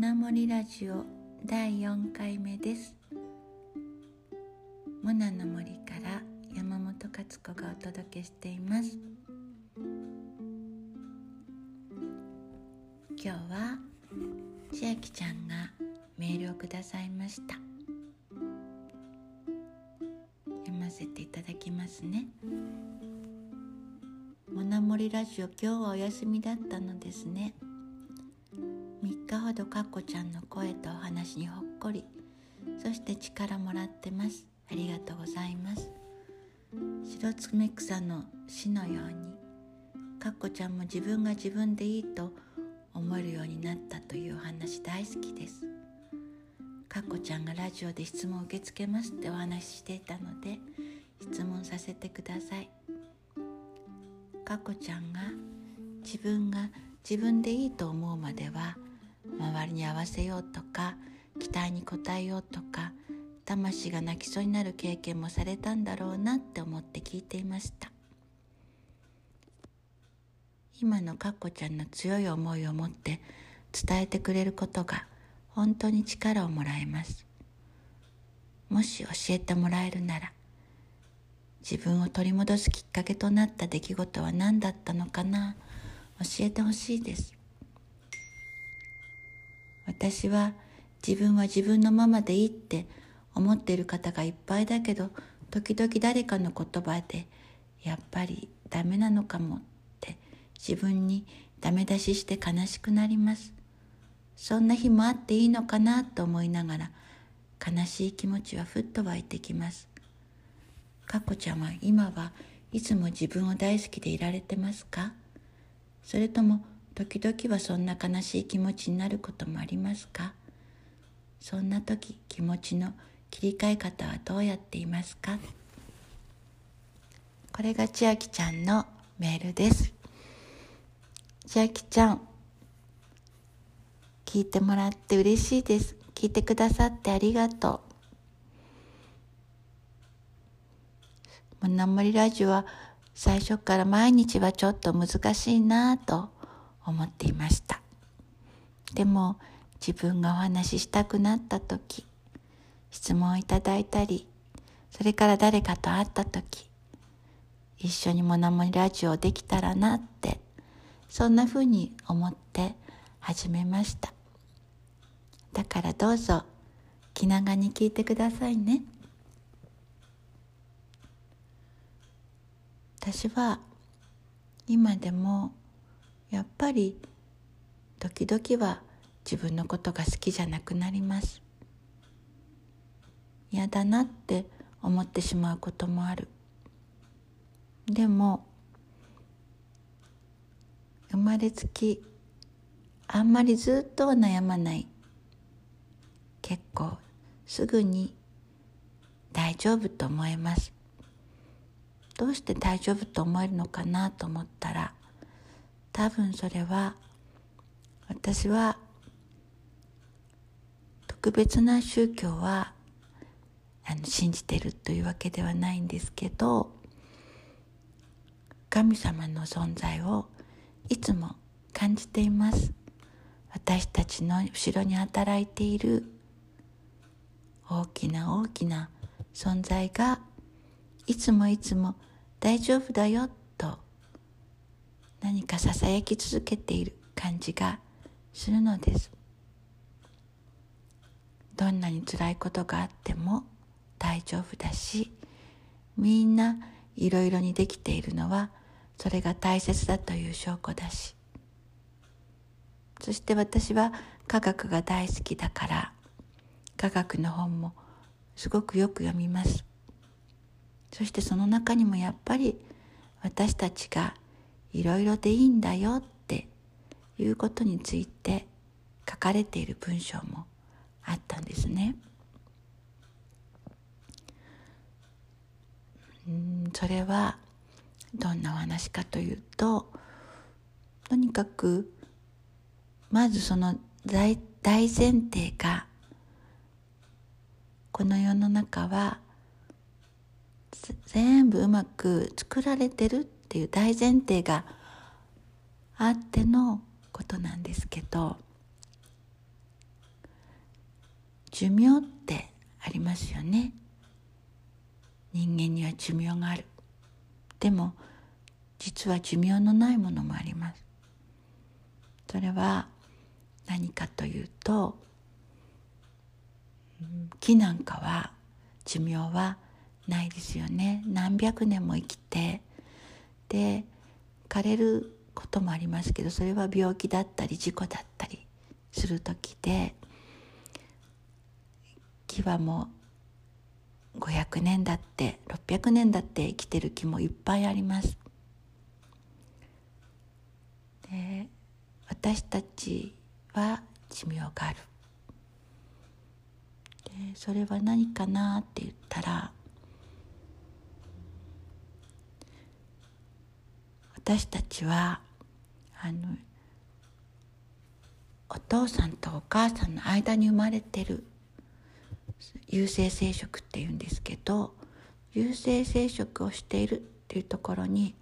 ナモリラジオ第4回目です。モナの森から山本勝子がお届けしています。今日は千秋ちゃんがメールをくださいました。読ませていただきますね。モナモリラジオ今日はお休みだったのですね。3日ほどかっこちゃんの声とお話にほっこり。そして力もらってます。ありがとうございます。白爪草の死のように。かっこちゃんも自分が自分でいいと思えるようになったというお話大好きです。かっこちゃんがラジオで質問を受け付けますってお話ししていたので質問させてください。かっこちゃんが自分が自分でいいと思うまでは周りに合わせようとか期待に応えようとか魂が泣きそうになる経験もされたんだろうなって思って聞いていました。今のかっこちゃんの強い思いを持って伝えてくれることが本当に力をもらえます。もし教えてもらえるなら自分を取り戻すきっかけとなった出来事は何だったのかな教えてほしいです。私は自分は自分のままでいいって思っている方がいっぱいだけど時々誰かの言葉でやっぱりダメなのかもって自分にダメ出しして悲しくなります。そんな日もあっていいのかなと思いながら悲しい気持ちはふっと湧いてきます。かこちゃんは今はいつも自分を大好きでいられてますか？それとも時々はそんな悲しい気持ちになることもありますか？そんな時気持ちの切り替え方はどうやっていますか？これが千秋ちゃんのメールです。千秋ちゃん聞いてもらって嬉しいです。聞いてくださってありがとう。もなもりラジオは最初から毎日はちょっと難しいなと思っていました。でも自分がお話ししたくなった時質問をいただいたりそれから誰かと会った時一緒にモナモニラジオできたらなってそんなふうに思って始めました。だからどうぞ気長に聞いてくださいね。私は今でもやっぱり時々は自分のことが好きじゃなくなります。嫌だなって思ってしまうこともある。でも生まれつきあんまりずっとは悩まない。結構すぐに大丈夫と思えます。どうして大丈夫と思えるのかなと思ったら多分それは私は特別な宗教はあの信じてるというわけではないんですけど神様の存在をいつも感じています。私たちの後ろに働いている大きな大きな存在がいつもいつも大丈夫だよ何かささやき続けている感じがするのです。どんなに辛いことがあっても大丈夫だしみんないろいろにできているのはそれが大切だという証拠だし。そして私は科学が大好きだから科学の本もすごくよく読みます。そしてその中にもやっぱり私たちがいろいろでいいんだよっていうことについて書かれている文章もあったんですね。うんそれはどんなお話かというととにかくまずその大大前提がこの世の中は全部うまく作られてるっていう大前提があってのことなんですけど寿命ってありますよね。人間には寿命がある。でも実は寿命のないものもあります。それは何かというと木なんかは寿命はないですよね。何百年も生きてで枯れることもありますけどそれは病気だったり事故だったりする時で木はもう500年だって600年だって生きてる木もいっぱいあります。で私たちは寿命があるでそれは何かなって言ったら私たちはあのお父さんとお母さんの間に生まれてる有性生殖っていうんですけど有性生殖をしているっていうところに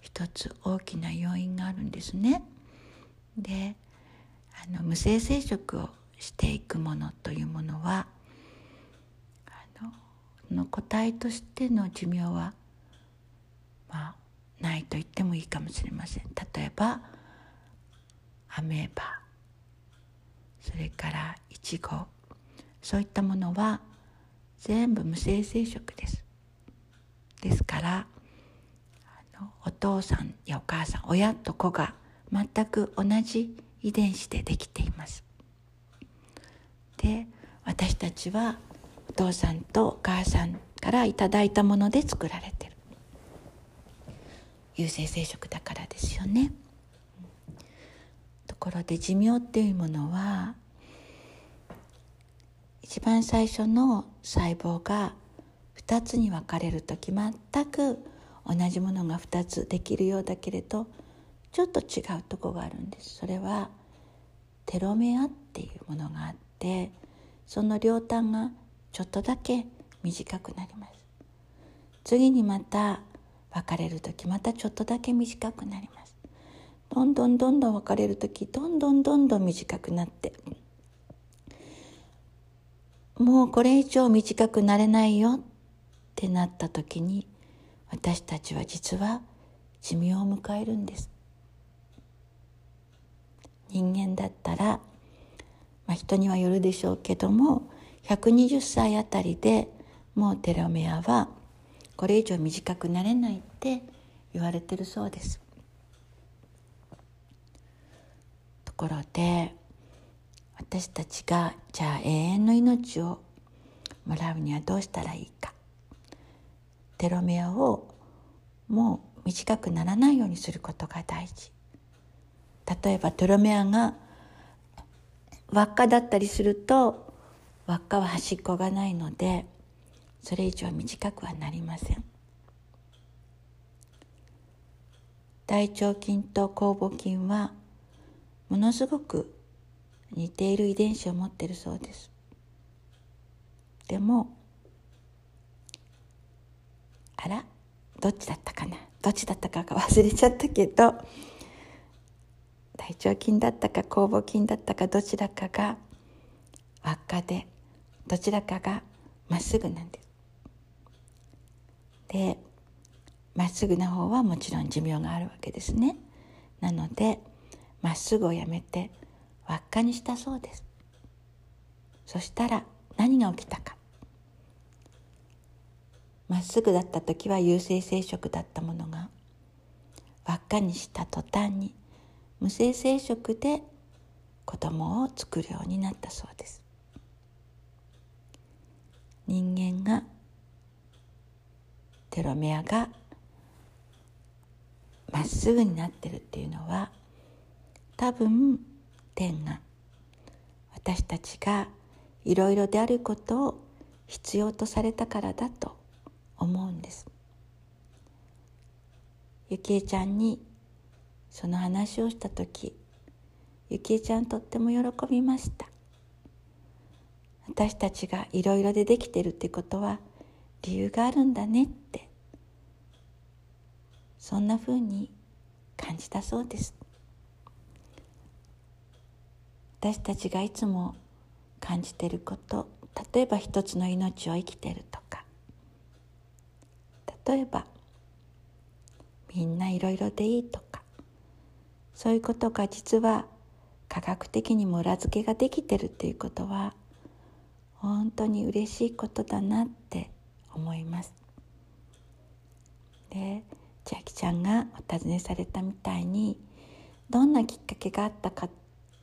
一つ大きな要因があるんですね。であの無性生殖をしていくものというものはあのの個体としての寿命はまあないと言ってもいいかもしれません。例えばアメーバそれからイチゴ。そういったものは全部無性生殖です。ですからあのお父さんやお母さん親と子が全く同じ遺伝子でできています。で私たちはお父さんとお母さんからいただいたもので作られてる有性生殖だからですよね。ところで寿命っていうものは一番最初の細胞が2つに分かれる時全く同じものが2つできるようだけれどちょっと違うとこがあるんです。それはテロメアっていうものがあってその両端がちょっとだけ短くなります。次にまた別れる時またちょっとだけ短くなります。どんどんどんどん別れる時どんどんどんどん短くなって。もうこれ以上短くなれないよ。ってなった時に私たちは実は寿命を迎えるんです。人間だったら、まあ、人にはよるでしょうけども120歳あたりでもうテロメアはこれ以上短くなれないって言われてるそうです。ところで私たちがじゃあ永遠の命をもらうにはどうしたらいいかテロメアをもう短くならないようにすることが大事例えばテロメアが輪っかだったりすると輪っかは端っこがないのでそれ以上短くはなりません。大腸菌と酵母菌はものすごく似ている遺伝子を持っているそうです。でもあら？どっちだったかな？どっちだったかが忘れちゃったけど大腸菌だったか酵母菌だったかどちらかが輪っかでどちらかがまっすぐなんです。でまっすぐな方はもちろん寿命があるわけですね。なのでまっすぐをやめて輪っかにしたそうです。そしたら何が起きたか。まっすぐだった時は有性生殖だったものが輪っかにした途端に無性生殖で子供を作るようになったそうです人間がテロメアがまっすぐになってるっていうのは多分天が私たちがいろいろであることを必要とされたからだと思うんです。ゆきえちゃんにその話をした時ゆきえちゃんとっても喜びました。私たちがいろいろでできてるってことは理由があるんだねって。そんなふうに感じたそうです。私たちがいつも感じてること例えば一つの命を生きてるとか。例えばみんないろいろでいいとか。そういうことが実は科学的にも裏付けができてるっていうことは本当に嬉しいことだなって思います。で千秋ちゃんがお尋ねされたみたいにどんなきっかけがあったかっ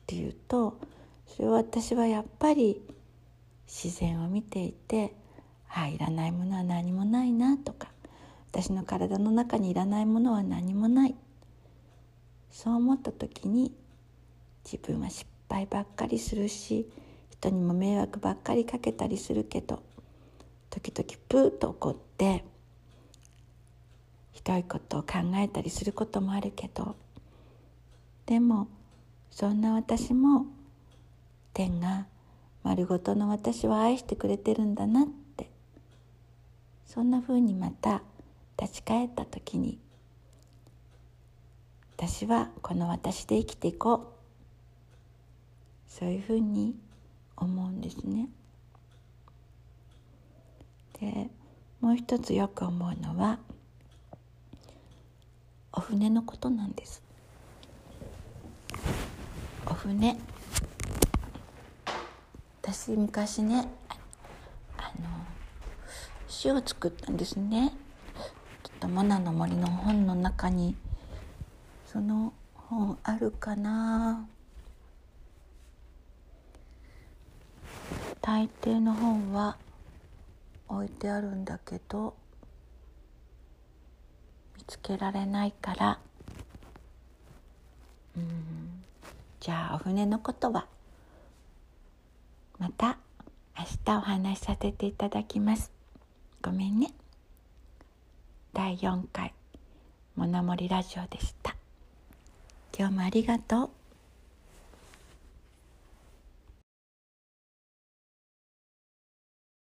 ていうとそれは私はやっぱり自然を見ていてああいらないものは何もないなとか私の体の中にいらないものは何もないそう思った時に自分は失敗ばっかりするし人にも迷惑ばっかりかけたりするけど時々プーッと怒ってひどいことを考えたりすることもあるけどでもそんな私も天が丸ごとの私を愛してくれてるんだなってそんなふうにまた立ち返った時に私はこの私で生きていこうそういうふうに思うんですね。でもう一つよく思うのはお船のことなんです。お船。私昔ねあの詩を作ったんですね。ちょっとモナの森の本の中にその本あるかな。大抵の本は置いてあるんだけど見つけられないから。うん。じゃあお船のことはまた明日お話しさせていただきます。ごめんね。第4回「モノモリラジオ」でした。今日もありがとう。